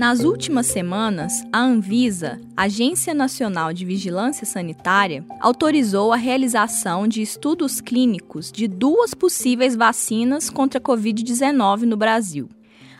Nas últimas semanas, a Anvisa, Agência Nacional de Vigilância Sanitária, autorizou a realização de estudos clínicos de duas possíveis vacinas contra a Covid-19 no Brasil.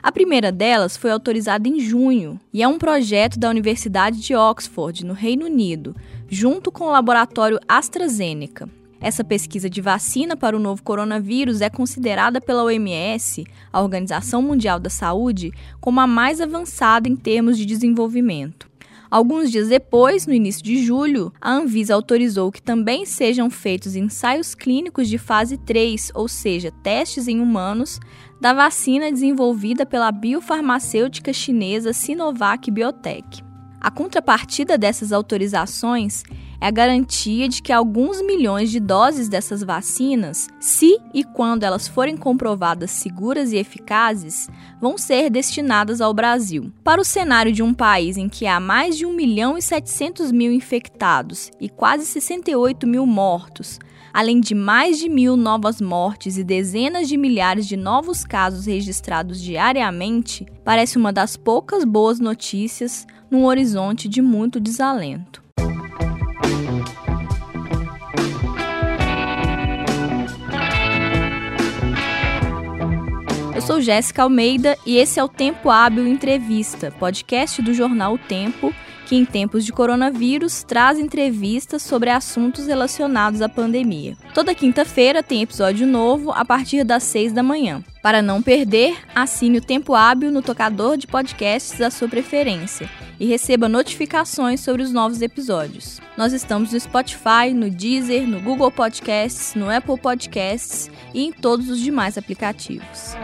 A primeira delas foi autorizada em junho e é um projeto da Universidade de Oxford, no Reino Unido, junto com o laboratório AstraZeneca. Essa pesquisa de vacina para o novo coronavírus é considerada pela OMS, a Organização Mundial da Saúde, como a mais avançada em termos de desenvolvimento. Alguns dias depois, no início de julho, a Anvisa autorizou que também sejam feitos ensaios clínicos de fase 3, ou seja, testes em humanos, da vacina desenvolvida pela biofarmacêutica chinesa Sinovac Biotech. A contrapartida dessas autorizações é a garantia de que alguns milhões de doses dessas vacinas, se e quando elas forem comprovadas seguras e eficazes, vão ser destinadas ao Brasil. Para o cenário de um país em que há mais de 1 milhão e 700 mil infectados e quase 68 mil mortos, além de mais de mil novas mortes e dezenas de milhares de novos casos registrados diariamente, parece uma das poucas boas notícias num horizonte de muito desalento. Eu sou Jéssica Almeida e esse é o Tempo Hábil Entrevista, podcast do jornal O Tempo, que em tempos de coronavírus traz entrevistas sobre assuntos relacionados à pandemia. Toda quinta-feira tem episódio novo a partir das seis da manhã. Para não perder, assine o Tempo Hábil no tocador de podcasts da sua preferência e receba notificações sobre os novos episódios. Nós estamos no Spotify, no Deezer, no Google Podcasts, no Apple Podcasts e em todos os demais aplicativos.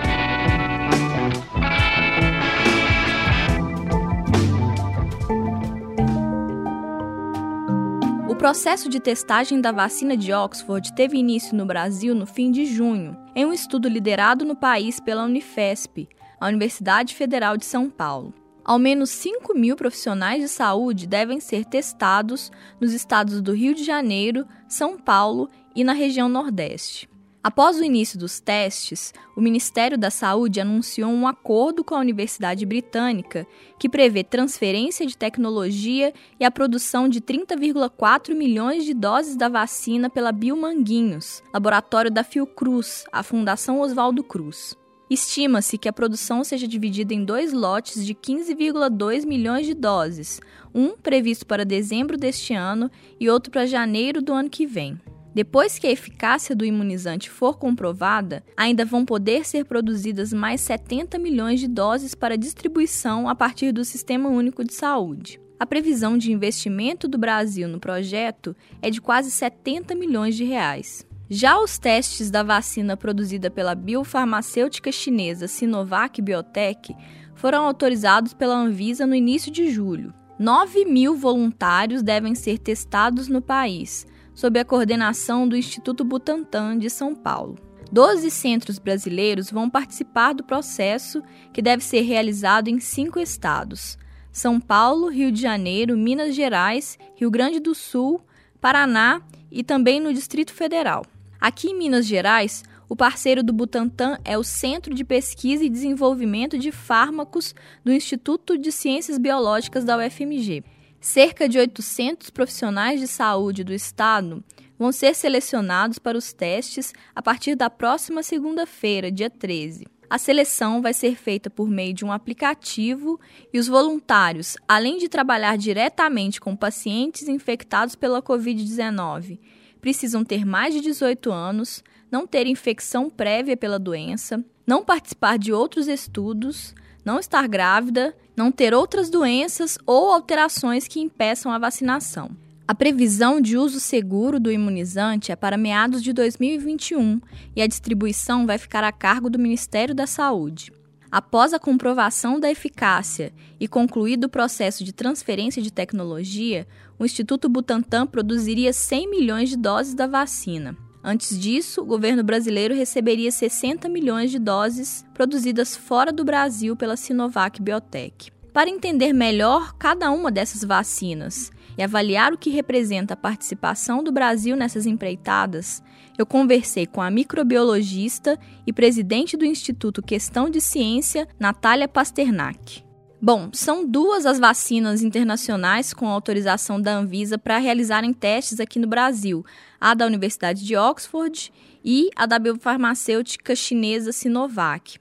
Processo de testagem da vacina de Oxford teve início no Brasil no fim de junho, em um estudo liderado no país pela Unifesp, a Universidade Federal de São Paulo. Ao menos 5 mil profissionais de saúde devem ser testados nos estados do Rio de Janeiro, São Paulo e na região Nordeste. Após o início dos testes, o Ministério da Saúde anunciou um acordo com a Universidade Britânica que prevê transferência de tecnologia e a produção de 30,4 milhões de doses da vacina pela Biomanguinhos, laboratório da Fiocruz, a Fundação Oswaldo Cruz. Estima-se que a produção seja dividida em dois lotes de 15,2 milhões de doses, um previsto para dezembro deste ano e outro para janeiro do ano que vem. Depois que a eficácia do imunizante for comprovada, ainda vão poder ser produzidas mais 70 milhões de doses para distribuição a partir do Sistema Único de Saúde. A previsão de investimento do Brasil no projeto é de quase 70 milhões de reais. Já os testes da vacina produzida pela biofarmacêutica chinesa Sinovac Biotech foram autorizados pela Anvisa no início de julho. 9 mil voluntários devem ser testados no país, sob a coordenação do Instituto Butantan de São Paulo. Doze centros brasileiros vão participar do processo, que deve ser realizado em cinco estados: São Paulo, Rio de Janeiro, Minas Gerais, Rio Grande do Sul, Paraná e também no Distrito Federal. Aqui em Minas Gerais, o parceiro do Butantan é o Centro de Pesquisa e Desenvolvimento de Fármacos do Instituto de Ciências Biológicas da UFMG. Cerca de 800 profissionais de saúde do estado vão ser selecionados para os testes a partir da próxima segunda-feira, dia 13. A seleção vai ser feita por meio de um aplicativo e os voluntários, além de trabalhar diretamente com pacientes infectados pela Covid-19, precisam ter mais de 18 anos, não ter infecção prévia pela doença, não participar de outros estudos, não estar grávida, não ter outras doenças ou alterações que impeçam a vacinação. A previsão de uso seguro do imunizante é para meados de 2021 e a distribuição vai ficar a cargo do Ministério da Saúde. Após a comprovação da eficácia e concluído o processo de transferência de tecnologia, o Instituto Butantan produziria 100 milhões de doses da vacina. Antes disso, o governo brasileiro receberia 60 milhões de doses produzidas fora do Brasil pela Sinovac Biotech. Para entender melhor cada uma dessas vacinas e avaliar o que representa a participação do Brasil nessas empreitadas, eu conversei com a microbiologista e presidente do Instituto Questão de Ciência, Natália Pasternak. Bom, são duas as vacinas internacionais com autorização da Anvisa para realizarem testes aqui no Brasil: a da Universidade de Oxford e a da biofarmacêutica chinesa Sinovac.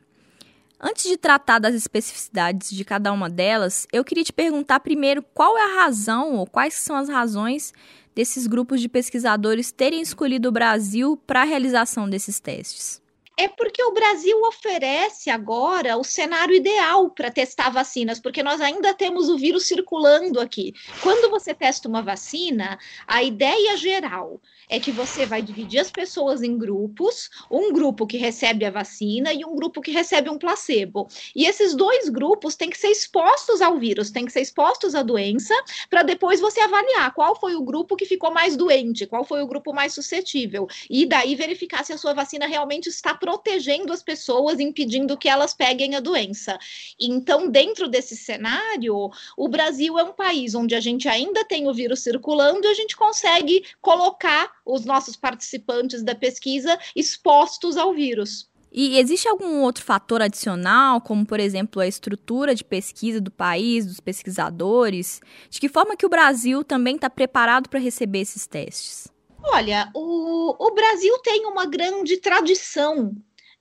Antes de tratar das especificidades de cada uma delas, eu queria te perguntar primeiro qual é a razão ou quais são as razões desses grupos de pesquisadores terem escolhido o Brasil para a realização desses testes. É porque o Brasil oferece agora o cenário ideal para testar vacinas, porque nós ainda temos o vírus circulando aqui. Quando você testa uma vacina, a ideia geral é que você vai dividir as pessoas em grupos, um grupo que recebe a vacina e um grupo que recebe um placebo. E esses dois grupos têm que ser expostos ao vírus, têm que ser expostos à doença, para depois você avaliar qual foi o grupo que ficou mais doente, qual foi o grupo mais suscetível. E daí verificar se a sua vacina realmente está protegendo as pessoas, impedindo que elas peguem a doença. Então, dentro desse cenário, o Brasil é um país onde a gente ainda tem o vírus circulando e a gente consegue colocar os nossos participantes da pesquisa expostos ao vírus. E existe algum outro fator adicional, como por exemplo a estrutura de pesquisa do país, dos pesquisadores? De que forma que o Brasil também está preparado para receber esses testes? Olha, o, o Brasil tem uma grande tradição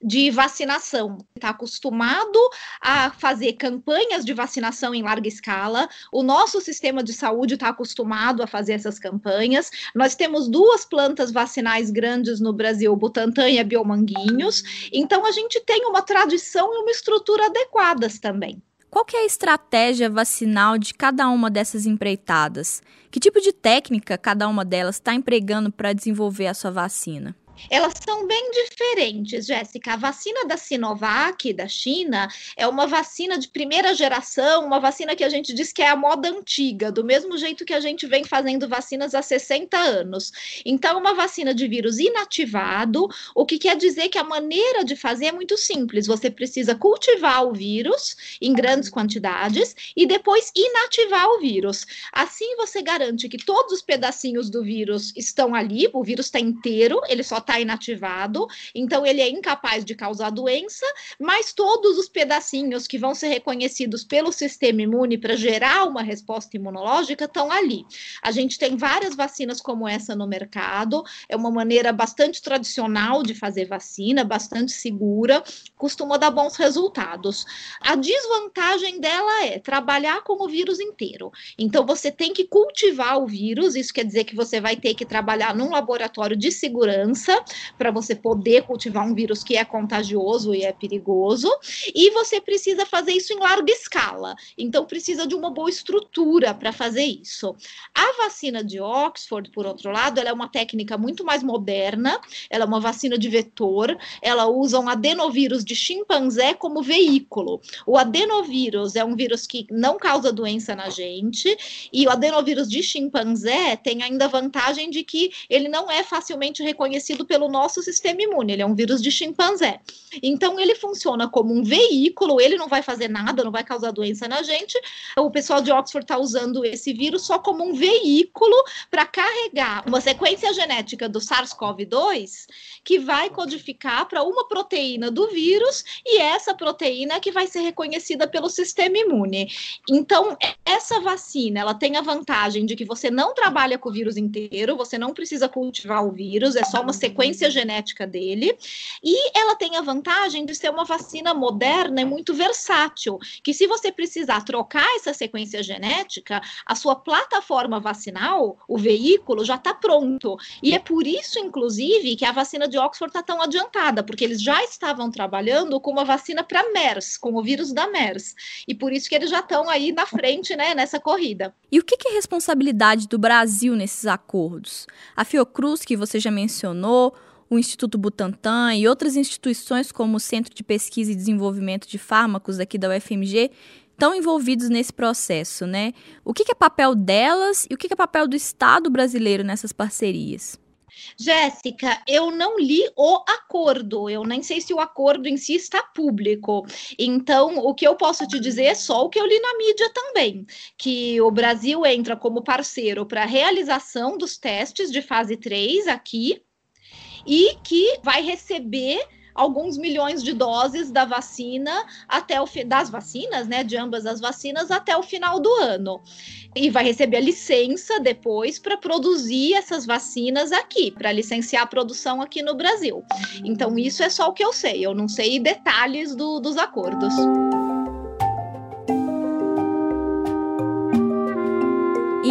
de vacinação. Está acostumado a fazer campanhas de vacinação em larga escala. O nosso sistema de saúde está acostumado a fazer essas campanhas. Nós temos duas plantas vacinais grandes no Brasil, Butantan e a Biomanguinhos. Então a gente tem uma tradição e uma estrutura adequadas também. Qual é a estratégia vacinal de cada uma dessas empreitadas? Que tipo de técnica cada uma delas está empregando para desenvolver a sua vacina? Elas são bem diferentes, Jéssica. A vacina da Sinovac, da China, é uma vacina de primeira geração, uma vacina que a gente diz que é a moda antiga, do mesmo jeito que a gente vem fazendo vacinas há 60 anos. Então, é uma vacina de vírus inativado, o que quer dizer que a maneira de fazer é muito simples. Você precisa cultivar o vírus em grandes quantidades e depois inativar o vírus. Assim, você garante que todos os pedacinhos do vírus estão ali, o vírus está inteiro, ele só está inativado, então ele é incapaz de causar doença, mas todos os pedacinhos que vão ser reconhecidos pelo sistema imune para gerar uma resposta imunológica estão ali. A gente tem várias vacinas como essa no mercado, é uma maneira bastante tradicional de fazer vacina, bastante segura, costuma dar bons resultados. A desvantagem dela é trabalhar com o vírus inteiro. Então você tem que cultivar o vírus, isso quer dizer que você vai ter que trabalhar num laboratório de segurança para você poder cultivar um vírus que é contagioso e é perigoso, e você precisa fazer isso em larga escala. Então, precisa de uma boa estrutura para fazer isso. A vacina de Oxford, por outro lado, ela é uma técnica muito mais moderna, ela é uma vacina de vetor, ela usa um adenovírus de chimpanzé como veículo. O adenovírus é um vírus que não causa doença na gente, e o adenovírus de chimpanzé tem ainda a vantagem de que ele não é facilmente reconhecido pelo nosso sistema imune. Ele é um vírus de chimpanzé. Então, ele funciona como um veículo, ele não vai fazer nada, não vai causar doença na gente. O pessoal de Oxford está usando esse vírus só como um veículo para carregar uma sequência genética do SARS-CoV-2 que vai codificar para uma proteína do vírus e essa proteína que vai ser reconhecida pelo sistema imune. Então, essa vacina, ela tem a vantagem de que você não trabalha com o vírus inteiro, você não precisa cultivar o vírus, é só uma sequência sequência genética dele, e ela tem a vantagem de ser uma vacina moderna e muito versátil, que se você precisar trocar essa sequência genética, a sua plataforma vacinal, o veículo, já está pronto. E é por isso, inclusive, que a vacina de Oxford está tão adiantada, porque eles já estavam trabalhando com uma vacina para MERS, com o vírus da MERS. E por isso que eles já estão aí na frente, né, nessa corrida. E o que é responsabilidade do Brasil nesses acordos? A Fiocruz, que você já mencionou, o Instituto Butantan e outras instituições como o Centro de Pesquisa e Desenvolvimento de Fármacos aqui da UFMG estão envolvidos nesse processo, né? O que é papel delas e o que é papel do Estado brasileiro nessas parcerias? Jéssica, eu não li o acordo, eu nem sei se o acordo em si está público. Então, o que eu posso te dizer é só o que eu li na mídia também, que o Brasil entra como parceiro para a realização dos testes de fase 3 aqui e que vai receber alguns milhões de doses da vacina até o das vacinas, né, de ambas as vacinas até o final do ano. E vai receber a licença depois para produzir essas vacinas aqui, para licenciar a produção aqui no Brasil. Então, isso é só o que eu sei, eu não sei detalhes do, dos acordos.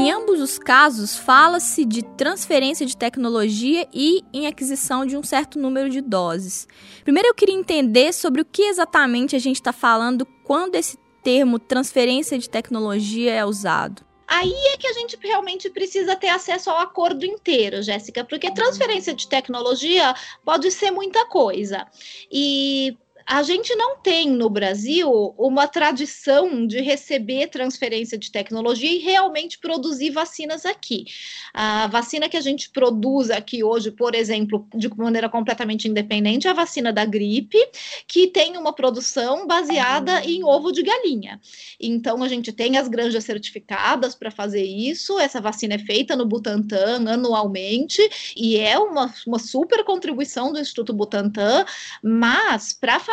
Em ambos os casos, fala-se de transferência de tecnologia e em aquisição de um certo número de doses. Primeiro, eu queria entender sobre o que exatamente a gente está falando quando esse termo transferência de tecnologia é usado. Aí é que a gente realmente precisa ter acesso ao acordo inteiro, Jéssica, porque transferência de tecnologia pode ser muita coisa. E a gente não tem no Brasil uma tradição de receber transferência de tecnologia e realmente produzir vacinas aqui. A vacina que a gente produz aqui hoje, por exemplo, de maneira completamente independente, é a vacina da gripe, que tem uma produção baseada em ovo de galinha. Então, a gente tem as granjas certificadas para fazer isso. Essa vacina é feita no Butantan anualmente e é uma, uma super contribuição do Instituto Butantan, mas para fazer,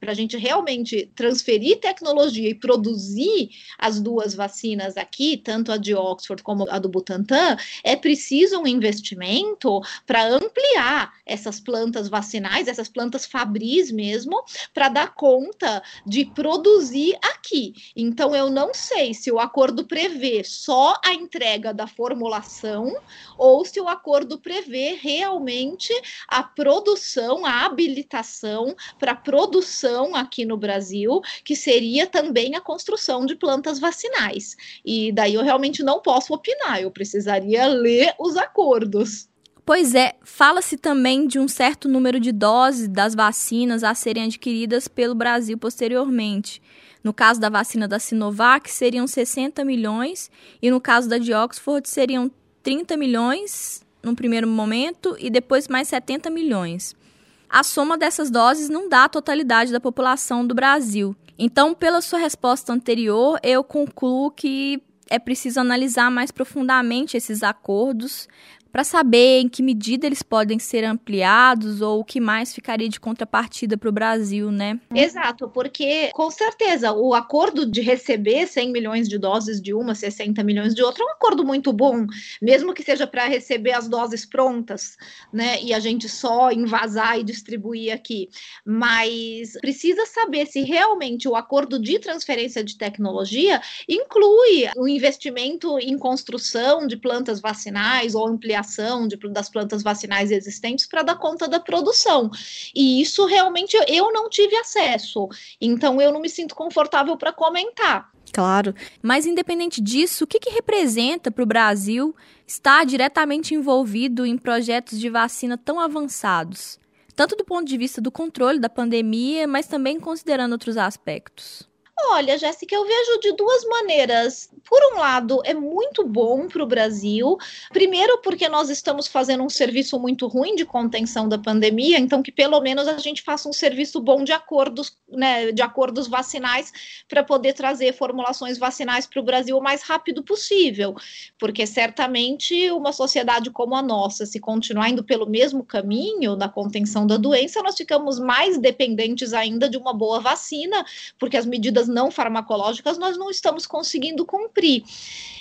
para a gente realmente transferir tecnologia e produzir as duas vacinas aqui, tanto a de Oxford como a do Butantan, é preciso um investimento para ampliar essas plantas vacinais, essas plantas fabris mesmo, para dar conta de produzir aqui. Então, eu não sei se o acordo prevê só a entrega da formulação ou se o acordo prevê realmente a produção, a habilitação para produzir produção aqui no Brasil, que seria também a construção de plantas vacinais. E daí eu realmente não posso opinar, eu precisaria ler os acordos. Pois é, fala-se também de um certo número de doses das vacinas a serem adquiridas pelo Brasil posteriormente. No caso da vacina da Sinovac, seriam 60 milhões, e no caso da de Oxford, seriam 30 milhões no primeiro momento e depois mais 70 milhões a soma dessas doses não dá a totalidade da população do Brasil. Então, pela sua resposta anterior, eu concluo que é preciso analisar mais profundamente esses acordos para saber em que medida eles podem ser ampliados ou o que mais ficaria de contrapartida para o Brasil, né? Exato, porque com certeza o acordo de receber 100 milhões de doses de uma, 60 milhões de outra é um acordo muito bom, mesmo que seja para receber as doses prontas, né? E a gente só invasar e distribuir aqui. Mas precisa saber se realmente o acordo de transferência de tecnologia inclui o investimento em construção de plantas vacinais ou ampliação de, das plantas vacinais existentes para dar conta da produção. E isso realmente eu não tive acesso. Então eu não me sinto confortável para comentar. Claro. Mas, independente disso, o que, que representa para o Brasil estar diretamente envolvido em projetos de vacina tão avançados? Tanto do ponto de vista do controle da pandemia, mas também considerando outros aspectos. Olha, Jéssica, eu vejo de duas maneiras. Por um lado, é muito bom para o Brasil. Primeiro, porque nós estamos fazendo um serviço muito ruim de contenção da pandemia, então que pelo menos a gente faça um serviço bom de acordos, né, de acordos vacinais para poder trazer formulações vacinais para o Brasil o mais rápido possível. Porque certamente uma sociedade como a nossa, se continuar indo pelo mesmo caminho da contenção da doença, nós ficamos mais dependentes ainda de uma boa vacina, porque as medidas não farmacológicas nós não estamos conseguindo cumprir.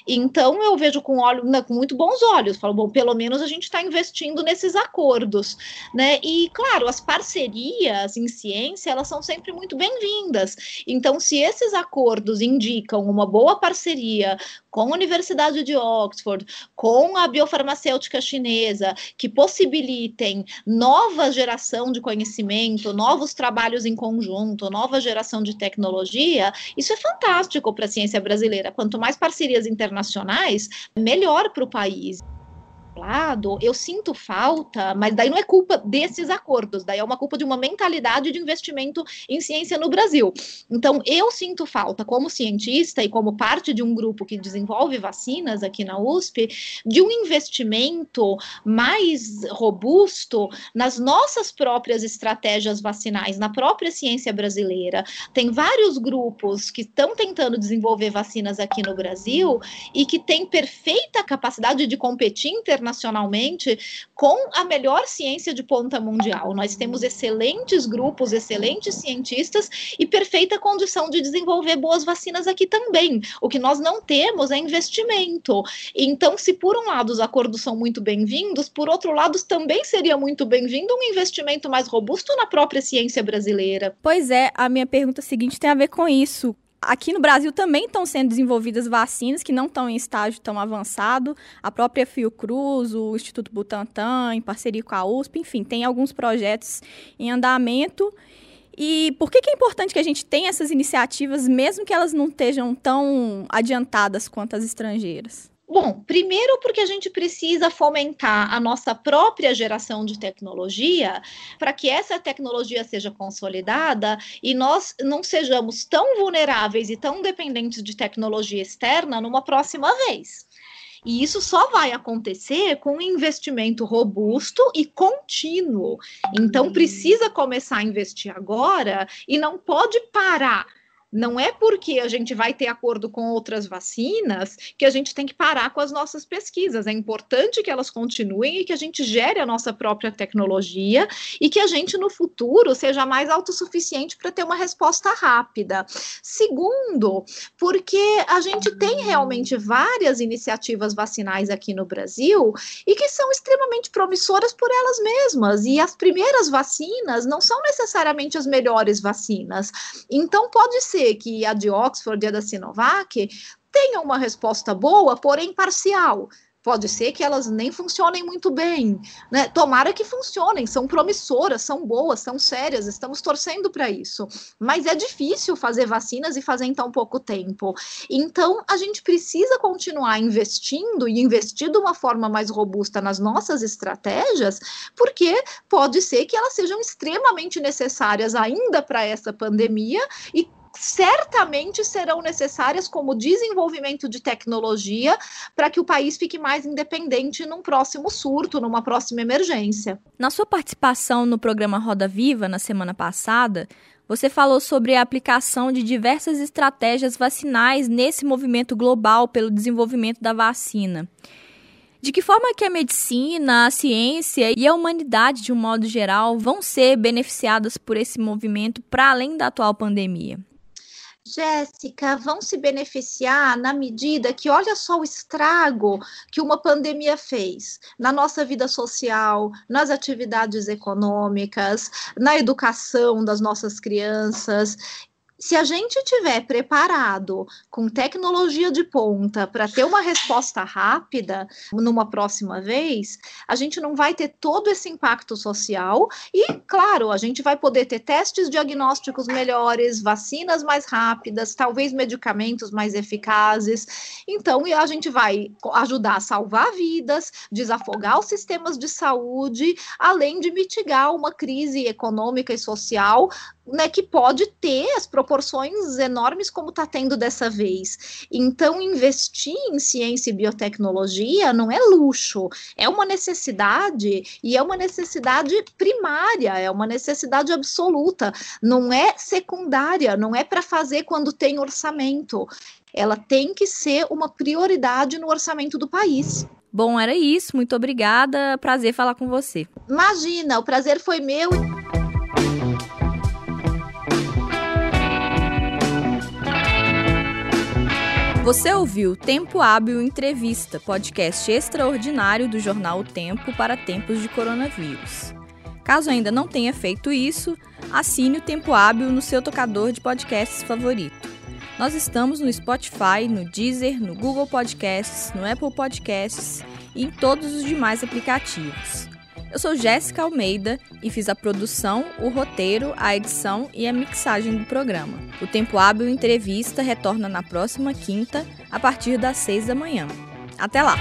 Então eu vejo com, olho, né, com muito bons olhos, falo, bom, pelo menos a gente está investindo nesses acordos, né? E claro, as parcerias em ciência elas são sempre muito bem-vindas. Então, se esses acordos indicam uma boa parceria com a Universidade de Oxford, com a biofarmacêutica chinesa, que possibilitem nova geração de conhecimento, novos trabalhos em conjunto, nova geração de tecnologia, isso é fantástico para a ciência brasileira. Quanto mais parcerias internacionais, melhor para o país eu sinto falta, mas daí não é culpa desses acordos, daí é uma culpa de uma mentalidade de investimento em ciência no Brasil. Então, eu sinto falta, como cientista e como parte de um grupo que desenvolve vacinas aqui na USP, de um investimento mais robusto nas nossas próprias estratégias vacinais, na própria ciência brasileira. Tem vários grupos que estão tentando desenvolver vacinas aqui no Brasil e que têm perfeita capacidade de competir internacionalmente internacionalmente com a melhor ciência de ponta mundial. Nós temos excelentes grupos, excelentes cientistas e perfeita condição de desenvolver boas vacinas aqui também. O que nós não temos é investimento. Então, se por um lado os acordos são muito bem-vindos, por outro lado também seria muito bem-vindo um investimento mais robusto na própria ciência brasileira. Pois é, a minha pergunta seguinte tem a ver com isso aqui no Brasil também estão sendo desenvolvidas vacinas que não estão em estágio tão avançado. A própria Fiocruz, o Instituto Butantan, em parceria com a USP, enfim, tem alguns projetos em andamento. E por que, que é importante que a gente tenha essas iniciativas, mesmo que elas não estejam tão adiantadas quanto as estrangeiras? Bom, primeiro porque a gente precisa fomentar a nossa própria geração de tecnologia para que essa tecnologia seja consolidada e nós não sejamos tão vulneráveis e tão dependentes de tecnologia externa numa próxima vez. E isso só vai acontecer com um investimento robusto e contínuo. Então, precisa começar a investir agora e não pode parar não é porque a gente vai ter acordo com outras vacinas que a gente tem que parar com as nossas pesquisas. É importante que elas continuem e que a gente gere a nossa própria tecnologia e que a gente no futuro seja mais autossuficiente para ter uma resposta rápida. Segundo, porque a gente tem realmente várias iniciativas vacinais aqui no Brasil e que são extremamente promissoras por elas mesmas. E as primeiras vacinas não são necessariamente as melhores vacinas. Então, pode ser que a de Oxford e a da Sinovac tenham uma resposta boa, porém parcial. Pode ser que elas nem funcionem muito bem, né? Tomara que funcionem, são promissoras, são boas, são sérias, estamos torcendo para isso. Mas é difícil fazer vacinas e fazer em tão pouco tempo. Então, a gente precisa continuar investindo e investir de uma forma mais robusta nas nossas estratégias, porque pode ser que elas sejam extremamente necessárias ainda para essa pandemia e certamente serão necessárias como desenvolvimento de tecnologia para que o país fique mais independente num próximo surto, numa próxima emergência. Na sua participação no programa Roda Viva na semana passada, você falou sobre a aplicação de diversas estratégias vacinais nesse movimento global pelo desenvolvimento da vacina. De que forma que a medicina, a ciência e a humanidade, de um modo geral, vão ser beneficiadas por esse movimento para além da atual pandemia? Jéssica, vão se beneficiar na medida que olha só o estrago que uma pandemia fez na nossa vida social, nas atividades econômicas, na educação das nossas crianças se a gente tiver preparado com tecnologia de ponta para ter uma resposta rápida numa próxima vez, a gente não vai ter todo esse impacto social e, claro, a gente vai poder ter testes diagnósticos melhores, vacinas mais rápidas, talvez medicamentos mais eficazes. Então, a gente vai ajudar a salvar vidas, desafogar os sistemas de saúde, além de mitigar uma crise econômica e social né, que pode ter as proporções enormes como está tendo dessa vez. Então, investir em ciência e biotecnologia não é luxo, é uma necessidade e é uma necessidade primária, é uma necessidade absoluta, não é secundária, não é para fazer quando tem orçamento. Ela tem que ser uma prioridade no orçamento do país. Bom, era isso. Muito obrigada. Prazer falar com você. Imagina, o prazer foi meu. Você ouviu Tempo Hábil Entrevista, podcast extraordinário do jornal O Tempo para tempos de coronavírus. Caso ainda não tenha feito isso, assine o Tempo Hábil no seu tocador de podcasts favorito. Nós estamos no Spotify, no Deezer, no Google Podcasts, no Apple Podcasts e em todos os demais aplicativos. Eu sou Jéssica Almeida e fiz a produção, o roteiro, a edição e a mixagem do programa. O Tempo Hábil Entrevista retorna na próxima quinta, a partir das seis da manhã. Até lá!